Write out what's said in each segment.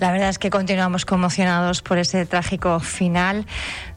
La verdad es que continuamos conmocionados por ese trágico final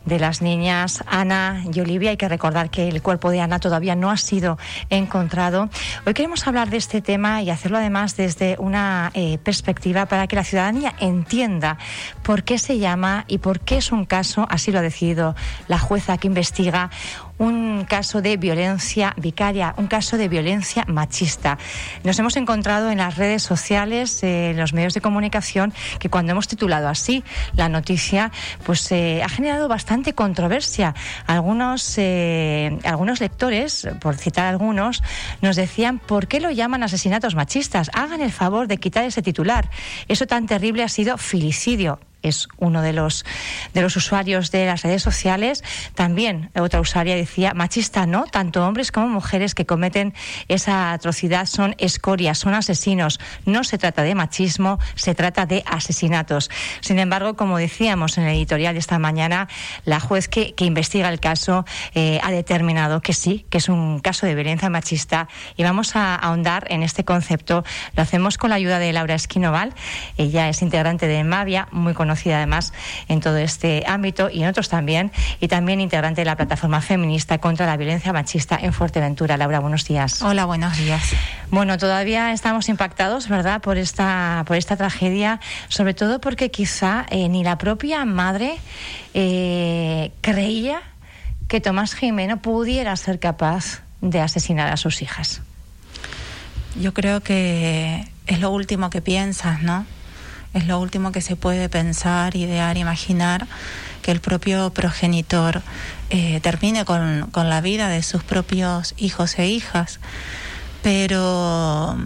de las niñas Ana y Olivia. Hay que recordar que el cuerpo de Ana todavía no ha sido encontrado. Hoy queremos hablar de este tema y hacerlo además desde una eh, perspectiva para que la ciudadanía entienda por qué se llama y por qué es un caso, así lo ha decidido la jueza que investiga, un caso de violencia vicaria, un caso de violencia machista. Nos hemos encontrado en las redes sociales, en los medios de comunicación, que cuando hemos titulado así la noticia, pues eh, ha generado bastante controversia. Algunos, eh, algunos lectores, por citar algunos, nos decían por qué lo llaman asesinatos machistas. Hagan el favor de quitar ese titular. Eso tan terrible ha sido filicidio es uno de los, de los usuarios de las redes sociales. También otra usuaria decía, machista no, tanto hombres como mujeres que cometen esa atrocidad son escorias, son asesinos. No se trata de machismo, se trata de asesinatos. Sin embargo, como decíamos en el editorial de esta mañana, la juez que, investiga el caso eh, ha determinado que sí, que es un caso de violencia machista y vamos a ahondar en este concepto. Lo hacemos con la ayuda de Laura Esquinoval. Ella es integrante de Mavia, muy conocida conocida además en todo este ámbito y en otros también, y también integrante de la plataforma feminista contra la violencia machista en Fuerteventura. Laura, buenos días. Hola, buenos días. Bueno, todavía estamos impactados, ¿verdad?, por esta, por esta tragedia, sobre todo porque quizá eh, ni la propia madre eh, creía que Tomás Jimeno pudiera ser capaz de asesinar a sus hijas. Yo creo que es lo último que piensas, ¿no? Es lo último que se puede pensar, idear, imaginar, que el propio progenitor eh, termine con, la vida de sus propios hijos e hijas. Pero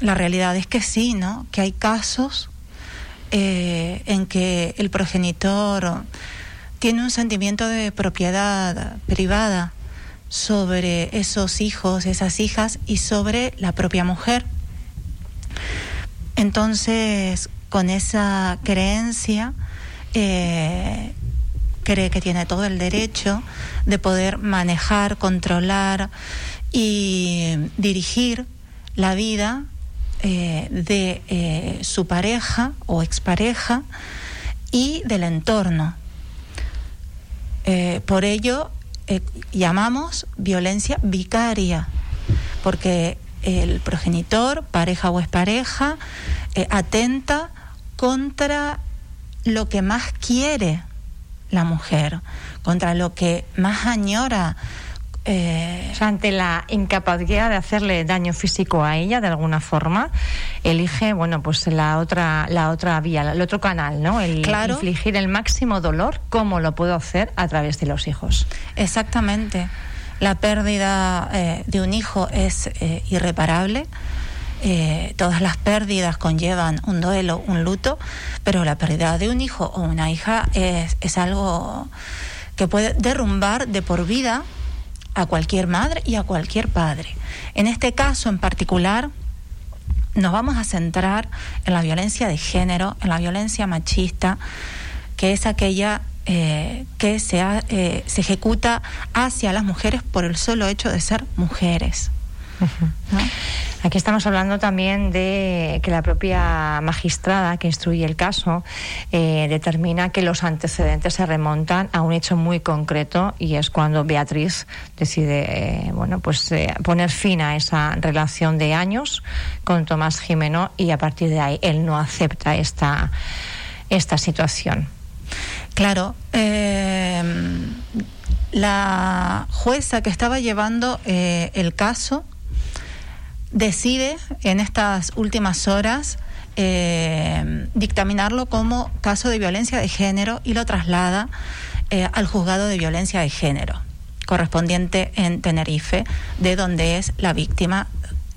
la realidad es que sí, ¿no? Que hay casos eh, en que el progenitor tiene un sentimiento de propiedad privada sobre esos hijos, esas hijas y sobre la propia mujer. Entonces, con esa creencia, eh, cree que tiene todo el derecho de poder manejar, controlar y dirigir la vida eh, de eh, su pareja o expareja y del entorno. por ello llamamos violencia vicaria, porque el progenitor, pareja o expareja, atenta contra lo que más quiere la mujer, contra lo que más añora. Eh, ante la incapacidad de hacerle daño físico a ella de alguna forma, elige, bueno, pues la otra, la otra vía, el otro canal, ¿no? El infligir el máximo dolor, ¿cómo lo puedo hacer a través de los hijos? Exactamente. La pérdida eh, de un hijo es eh, irreparable eh, todas las pérdidas conllevan un duelo, un luto, pero la pérdida de un hijo o una hija es, es algo que puede derrumbar de por vida a cualquier madre y a cualquier padre. En este caso en particular, nos vamos a centrar en la violencia de género, en la violencia machista, que es aquella eh, que se, eh, se ejecuta hacia las mujeres por el solo hecho de ser mujeres. Aquí estamos hablando también de que la propia magistrada que instruye el caso eh, determina que los antecedentes se remontan a un hecho muy concreto y es cuando Beatriz decide eh, bueno pues eh, poner fin a esa relación de años con Tomás Jimeno y a partir de ahí él no acepta esta esta situación. Claro. la jueza que estaba llevando el caso decide en estas últimas horas eh, dictaminarlo como caso de violencia de género y lo traslada eh, al juzgado de violencia de género correspondiente en Tenerife, de donde es la víctima,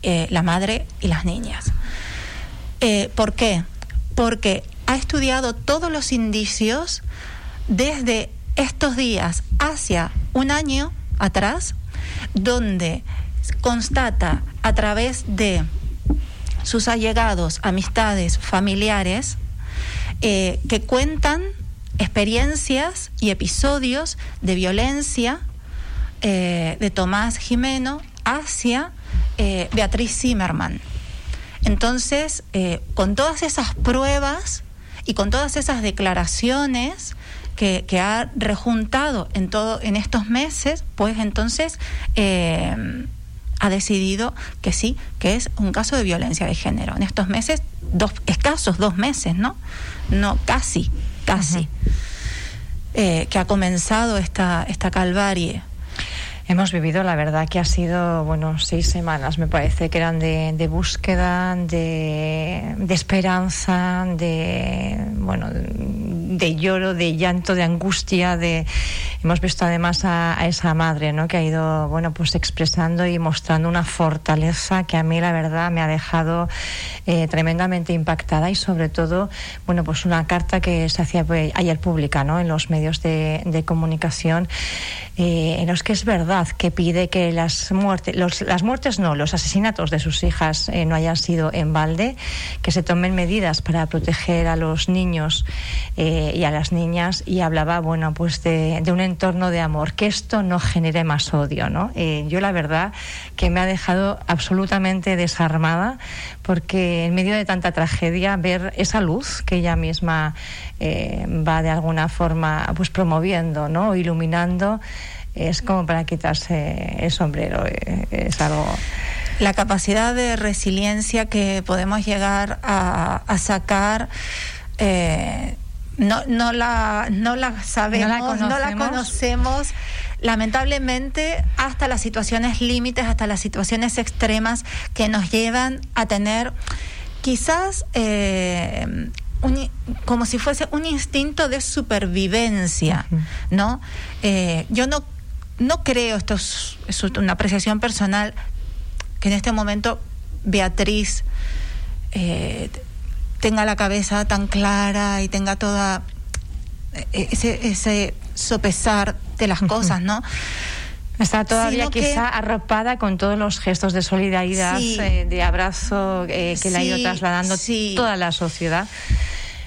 eh, la madre y las niñas. ¿Por qué? Porque ha estudiado todos los indicios desde estos días hacia un año atrás, donde constata a través de sus allegados, amistades, familiares, eh, que cuentan experiencias y episodios de violencia eh, de Tomás Jimeno hacia eh, Beatriz Zimmerman. Entonces, con todas esas pruebas y con todas esas declaraciones que, ha rejuntado en todo en estos meses, pues entonces eh, ha decidido que sí, que es un caso de violencia de género. En estos meses, dos escasos dos meses, ¿no? No, casi, casi. Eh, que ha comenzado esta, esta calvarie. Hemos vivido, la verdad, que ha sido, bueno, seis semanas, me parece, que eran de, de búsqueda, de, de, esperanza, de, bueno, de lloro, de llanto, de angustia, de... Hemos visto además a, a, esa madre, ¿no?, que ha ido, bueno, pues expresando y mostrando una fortaleza que a mí, la verdad, me ha dejado eh, tremendamente impactada y, sobre todo, bueno, pues una carta que se hacía pues, ayer pública, ¿no?, en los medios de, de comunicación, eh, en los que es verdad que pide que las muertes, las muertes no, los asesinatos de sus hijas eh, no hayan sido en balde, que se tomen medidas para proteger a los niños eh, y a las niñas y hablaba, bueno, pues de, de, un entorno de amor, que esto no genere más odio, ¿no? Eh, yo la verdad que me ha dejado absolutamente desarmada porque en medio de tanta tragedia ver esa luz que ella misma va de alguna forma pues promoviendo, ¿no? Iluminando es como para quitarse el sombrero, eh, es algo... La capacidad de resiliencia que podemos llegar a, sacar... Eh, no, no, la, no la sabemos, no la, no la conocemos. lamentablemente hasta las situaciones límites, hasta las situaciones extremas que nos llevan a tener quizás eh, un, como si fuese un instinto de supervivencia, ¿no? Eh, yo no no creo, esto es, es, una apreciación personal, que en este momento Beatriz eh, tenga la cabeza tan clara y tenga toda eh, ese, ese sopesar de las cosas, ¿no? Está todavía quizá que, arropada con todos los gestos de solidaridad, sí, eh, de abrazo eh, que sí, le ha ido trasladando sí. toda la sociedad.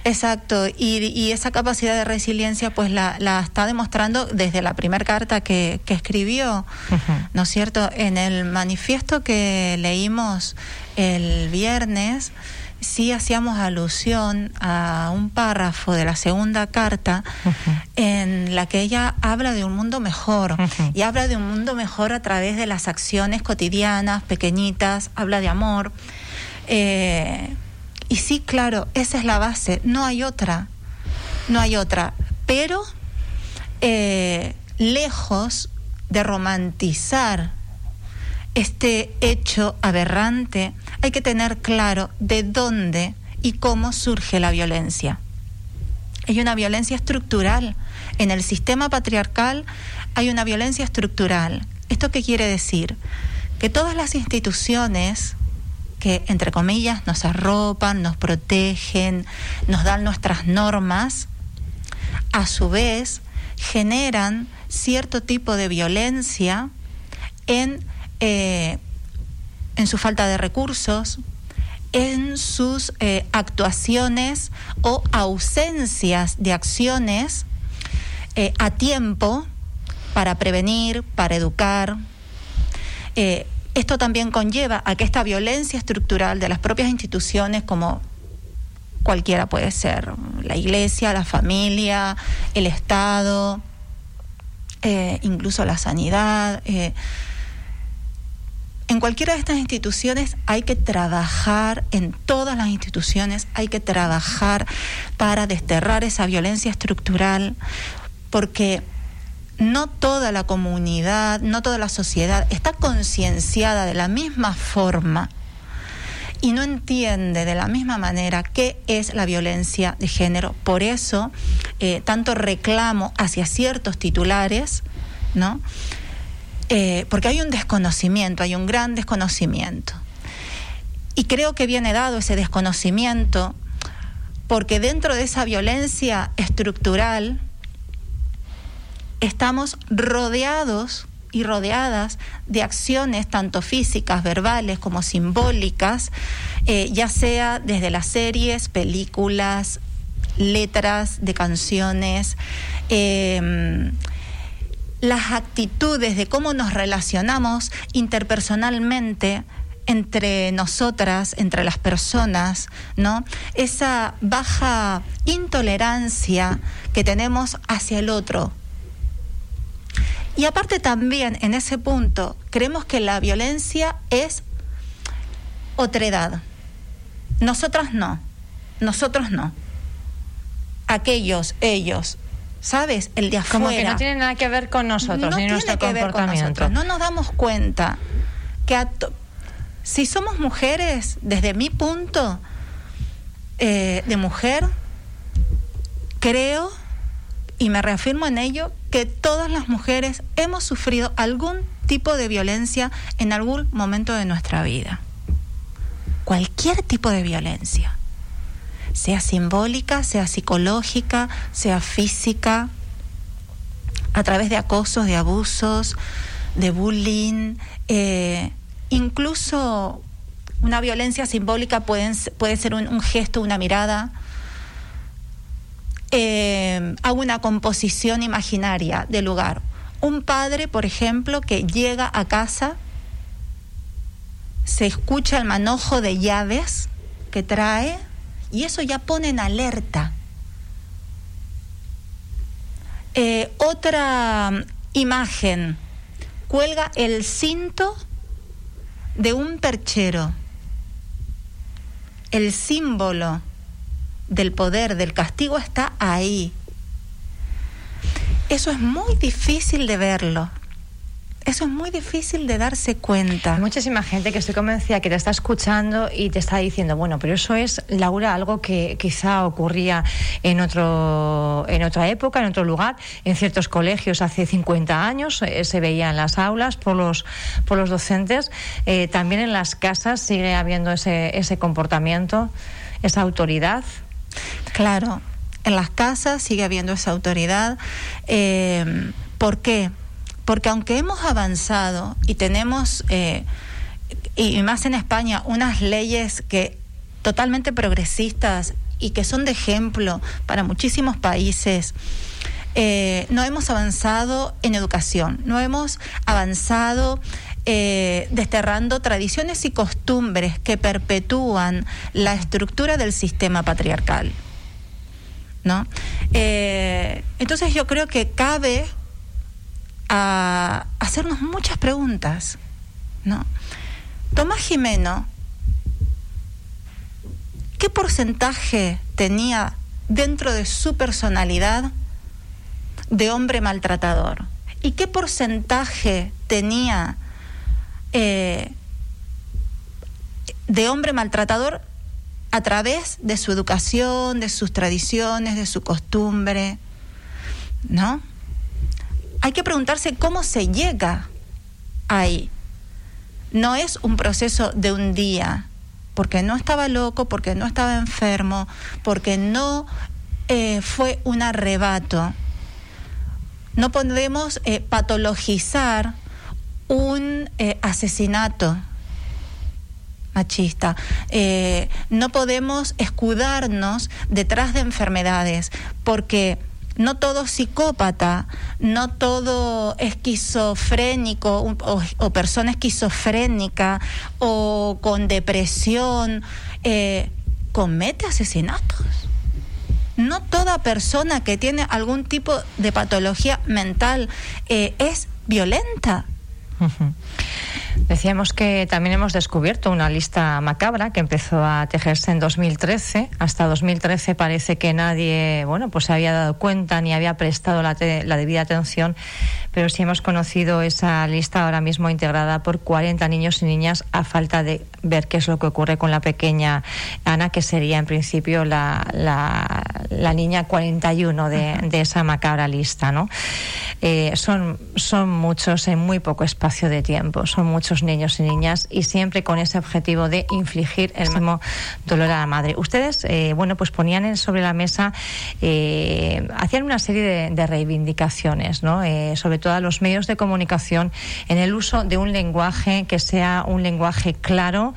Exacto, y, y, esa capacidad de resiliencia pues la, la está demostrando desde la primera carta que, que escribió, uh -huh. ¿no es cierto? En el manifiesto que leímos el viernes, sí hacíamos alusión a un párrafo de la segunda carta uh -huh. en la que ella habla de un mundo mejor uh -huh. y habla de un mundo mejor a través de las acciones cotidianas, pequeñitas, habla de amor. Eh, y sí, claro, esa es la base, no hay otra, no hay otra. Pero eh, lejos de romantizar este hecho aberrante, hay que tener claro de dónde y cómo surge la violencia. Hay una violencia estructural. En el sistema patriarcal hay una violencia estructural. ¿Esto qué quiere decir? Que todas las instituciones que, entre comillas, nos arropan, nos protegen, nos dan nuestras normas, a su vez generan cierto tipo de violencia en, eh, en su falta de recursos, en sus eh, actuaciones o ausencias de acciones eh, a tiempo para prevenir, para educar. Esto también conlleva a que esta violencia estructural de las propias instituciones como cualquiera puede ser, la iglesia, la familia, el Estado, incluso la sanidad. En cualquiera de estas instituciones hay que trabajar, en todas las instituciones hay que trabajar para desterrar esa violencia estructural, porque no toda la comunidad, no toda la sociedad está concienciada de la misma forma y no entiende de la misma manera qué es la violencia de género. Por eso, eh, tanto reclamo hacia ciertos titulares, ¿no? Eh, porque hay un desconocimiento, hay un gran desconocimiento. Y creo que viene dado ese desconocimiento porque dentro de esa violencia estructural, estamos rodeados y rodeadas de acciones tanto físicas, verbales como simbólicas, eh, ya sea desde las series, películas, letras de canciones, eh, las actitudes de cómo nos relacionamos interpersonalmente entre nosotras, entre las personas, ¿no? Esa baja intolerancia que tenemos hacia el otro. Y aparte también en ese punto creemos que la violencia es otredad. Nosotras no, nosotros no. Aquellos, ellos, ¿sabes? El de afuera. Como que no tiene nada que ver con nosotros, ni nuestro comportamiento. No nos damos cuenta que si somos mujeres, desde mi punto eh, de mujer, creo y me reafirmo en ello que todas las mujeres hemos sufrido algún tipo de violencia en algún momento de nuestra vida. Cualquier tipo de violencia, sea simbólica, sea psicológica, sea física, a través de acosos, de abusos, de bullying, eh, incluso una violencia simbólica puede, puede ser un, gesto, una mirada, eh, a una composición imaginaria del lugar. Un padre, por ejemplo, que llega a casa, se escucha el manojo de llaves que trae y eso ya pone en alerta. Eh, otra imagen, cuelga el cinto de un perchero, el símbolo del poder, del castigo está ahí. Eso es muy difícil de verlo. Eso es muy difícil de darse cuenta. Hay muchísima gente que estoy convencida que te está escuchando y te está diciendo, bueno, pero eso es, Laura, algo que quizá ocurría en, otro, en otra época, en otro lugar. En ciertos colegios hace 50 años eh, se veía en las aulas por los, por los docentes. Eh, también en las casas sigue habiendo ese, ese comportamiento, esa autoridad. Claro, en las casas sigue habiendo esa autoridad. Eh, ¿Por qué? Porque aunque hemos avanzado y tenemos, eh, y más en España, unas leyes que totalmente progresistas y que son de ejemplo para muchísimos países, eh, no hemos avanzado en educación, no hemos avanzado eh, desterrando tradiciones y costumbres que perpetúan la estructura del sistema patriarcal. ¿no? entonces yo creo que cabe a hacernos muchas preguntas, ¿no? Tomás Jimeno, ¿qué porcentaje tenía dentro de su personalidad de hombre maltratador? ¿Y qué porcentaje tenía eh, de hombre maltratador a través de su educación, de sus tradiciones, de su costumbre? ¿No? Hay que preguntarse cómo se llega ahí. No es un proceso de un día, porque no estaba loco, porque no estaba enfermo, porque no eh, fue un arrebato. No podemos eh, patologizar un eh, asesinato machista. no podemos escudarnos detrás de enfermedades, porque no todo psicópata, no todo esquizofrénico o, persona esquizofrénica o con depresión eh, comete asesinatos. No toda persona que tiene algún tipo de patología mental eh, es violenta. Decíamos que también hemos descubierto una lista macabra que empezó a tejerse en 2013. Hasta 2013 parece que nadie, bueno, pues se había dado cuenta ni había prestado la, la debida atención, pero sí hemos conocido esa lista ahora mismo integrada por 40 niños y niñas a falta de ver qué es lo que ocurre con la pequeña Ana, que sería en principio la, la, niña 41 de, de, esa macabra lista, ¿no? Eh, son, son muchos en muy poco espacio de tiempo, son muchos niños y niñas y siempre con ese objetivo de infligir el mismo dolor a la madre. Ustedes, eh, bueno, pues ponían sobre la mesa, eh, hacían una serie de, de reivindicaciones, ¿no? sobre todo a los medios de comunicación en el uso de un lenguaje que sea un lenguaje claro,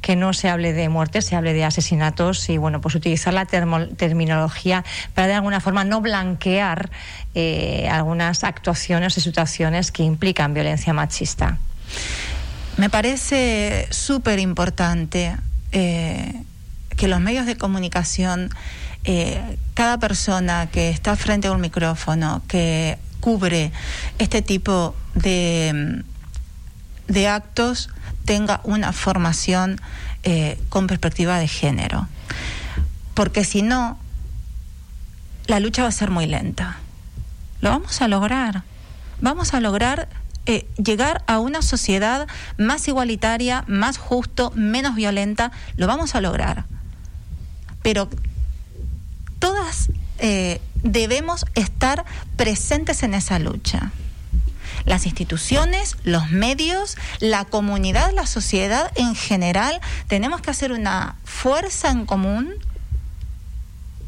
que no se hable de muerte, se hable de asesinatos y bueno, pues utilizar la terminología para de alguna forma no blanquear eh, algunas actuaciones y situaciones que implican violencia machista. Me parece súper importante eh, que los medios de comunicación, eh, cada persona que está frente a un micrófono, que cubre este tipo de, de actos, tenga una formación con perspectiva de género. Porque si no, la lucha va a ser muy lenta. Lo vamos a lograr. Vamos a lograr eh, llegar a una sociedad más igualitaria, más justo, menos violenta. Lo vamos a lograr. Pero todas eh, debemos estar presentes en esa lucha. Las instituciones, los medios, la comunidad, la sociedad en general, tenemos que hacer una fuerza en común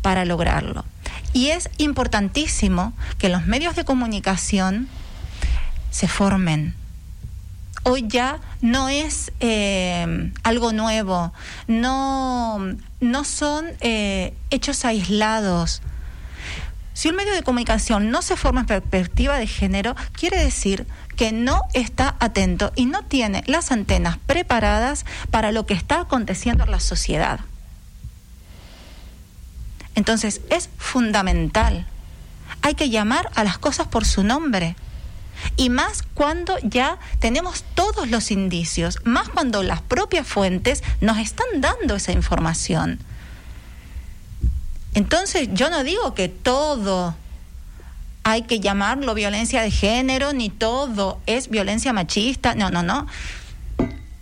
para lograrlo. Y es importantísimo que los medios de comunicación se formen. Hoy ya no es eh, algo nuevo, no, no son eh, hechos aislados. Si un medio de comunicación no se forma en perspectiva de género, quiere decir que no está atento y no tiene las antenas preparadas para lo que está aconteciendo en la sociedad. Entonces es fundamental. Hay que llamar a las cosas por su nombre. Y más cuando ya tenemos todos los indicios, más cuando las propias fuentes nos están dando esa información. Entonces yo no digo que todo hay que llamarlo violencia de género, ni todo es violencia machista, no, no, no.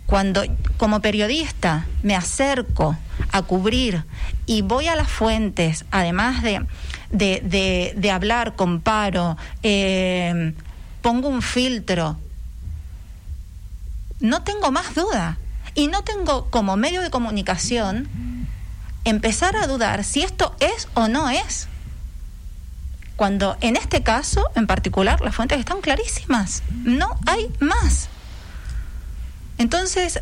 Cuando como periodista me acerco a cubrir y voy a las fuentes, además de, de, hablar, comparo, eh, pongo un filtro, no tengo más duda. Y no tengo como medio de comunicación empezar a dudar si esto es o no es. Cuando en este caso, en particular, las fuentes están clarísimas. No hay más. Entonces,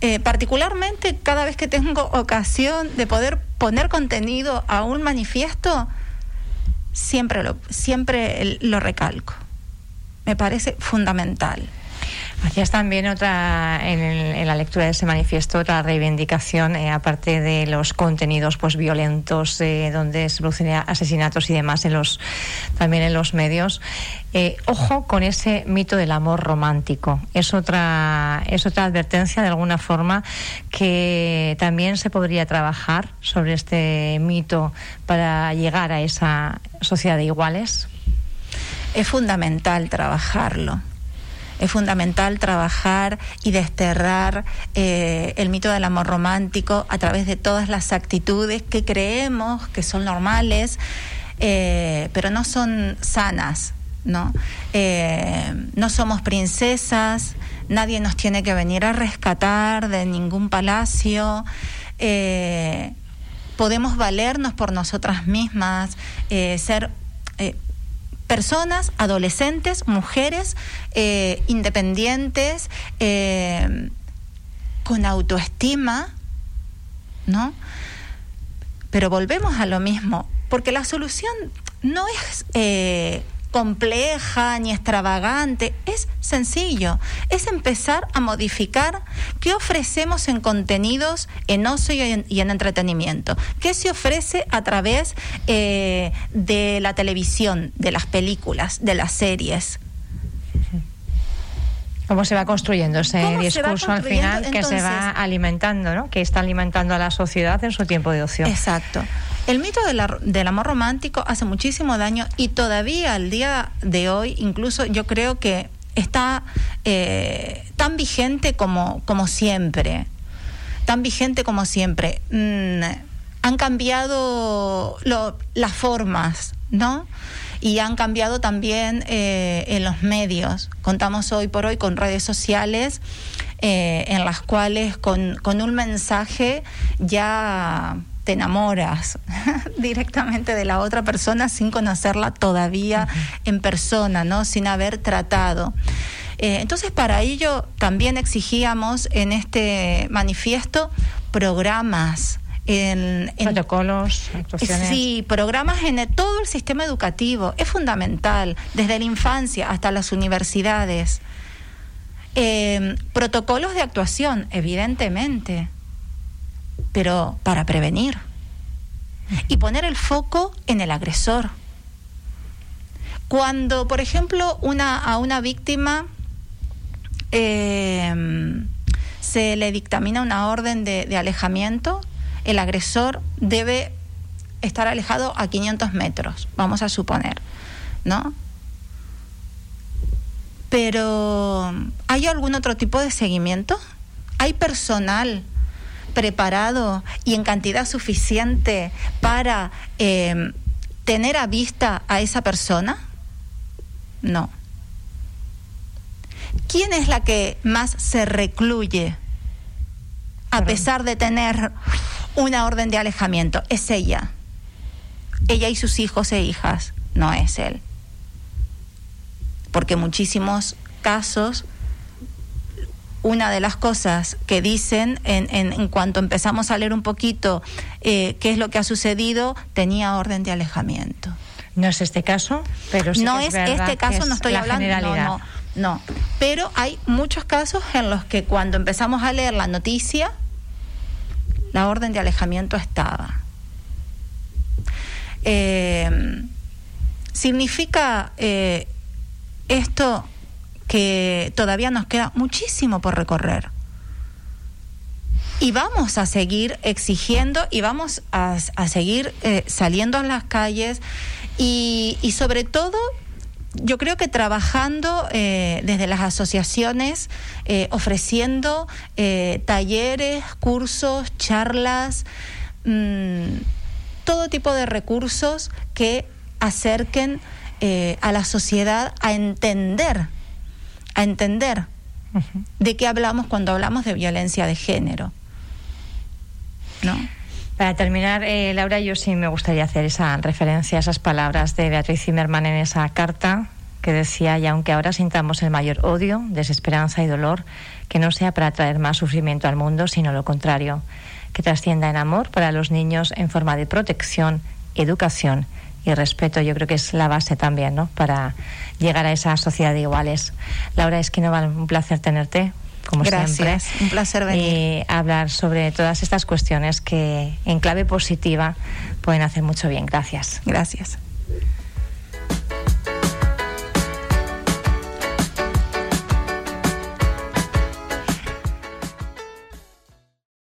eh, particularmente cada vez que tengo ocasión de poder poner contenido a un manifiesto, siempre lo, siempre lo recalco. Me parece fundamental. Hacías también otra, en, la lectura de ese manifiesto, otra reivindicación, eh, aparte de los contenidos pues violentos, eh, donde se producen asesinatos y demás en los, también en los medios. Eh, ojo con ese mito del amor romántico. Es otra, es otra advertencia de alguna forma que también se podría trabajar sobre este mito para llegar a esa sociedad de iguales. Es fundamental trabajarlo es fundamental trabajar y desterrar eh, el mito del amor romántico a través de todas las actitudes que creemos que son normales, eh, pero no son sanas. ¿no? Eh, no somos princesas, nadie nos tiene que venir a rescatar de ningún palacio. podemos valernos por nosotras mismas, ser personas, adolescentes, mujeres eh, independientes, eh, con autoestima, ¿no? Pero volvemos a lo mismo, porque la solución no es eh, compleja ni extravagante, es sencillo, es empezar a modificar qué ofrecemos en contenidos, en ocio y en, entretenimiento, qué se ofrece a través eh, de la televisión, de las películas, de las series. ¿Cómo se va construyendo ese discurso al final que se va alimentando, ¿no? que está alimentando a la sociedad en su tiempo de ocio? Exacto. El mito del amor romántico hace muchísimo daño y todavía al día de hoy, incluso yo creo que está eh, tan vigente como, como siempre. Tan vigente como siempre. Mm, han cambiado las formas, ¿no? y han cambiado también eh, en los medios. Contamos hoy por hoy con redes sociales eh, en las cuales con, con, un mensaje ya te enamoras directamente de la otra persona sin conocerla todavía en persona, ¿no? Sin haber tratado. Eh, entonces, para ello también exigíamos en este manifiesto programas. En, protocolos, actuaciones. Sí, programas en todo el sistema educativo. Es fundamental, desde la infancia hasta las universidades. Eh, protocolos de actuación, evidentemente, pero para prevenir. Y poner el foco en el agresor. Cuando, por ejemplo, una, a una víctima eh, se le dictamina una orden de, de alejamiento, el agresor debe estar alejado a 500 metros, vamos a suponer, ¿no? Pero, ¿hay algún otro tipo de seguimiento? ¿Hay personal preparado y en cantidad suficiente para eh, tener a vista a esa persona? No. ¿Quién es la que más se recluye a pesar de tener una orden de alejamiento? Es ella. Ella y sus hijos e hijas, no es él. Porque muchísimos casos, una de las cosas que dicen en, en, en cuanto empezamos a leer un poquito eh, qué es lo que ha sucedido, tenía orden de alejamiento. No es este caso, pero sí no que es, es, este caso, es no estoy la hablando. No, no, no. Pero hay muchos casos en los que cuando empezamos a leer la noticia, la orden de alejamiento estaba. Eh, significa eh, esto que todavía nos queda muchísimo por recorrer. Y vamos a seguir exigiendo y vamos a, seguir eh, saliendo a las calles y, sobre todo yo creo que trabajando eh, desde las asociaciones, eh, ofreciendo talleres, cursos, charlas, mmm, todo tipo de recursos que acerquen a la sociedad a entender, a entender de qué hablamos cuando hablamos de violencia de género. ¿No? Para terminar, eh, Laura, yo sí me gustaría hacer esa referencia a esas palabras de Beatriz Zimmerman en esa carta que decía, y aunque ahora sintamos el mayor odio, desesperanza y dolor, que no sea para traer más sufrimiento al mundo, sino lo contrario, que trascienda en amor para los niños en forma de protección, educación y respeto. Yo creo que es la base también, ¿no? Para llegar a esa sociedad de iguales. Laura Esquinoval, un placer tenerte como Gracias, siempre. un placer venir. Y hablar sobre todas estas cuestiones que en clave positiva pueden hacer mucho bien. Gracias. Gracias.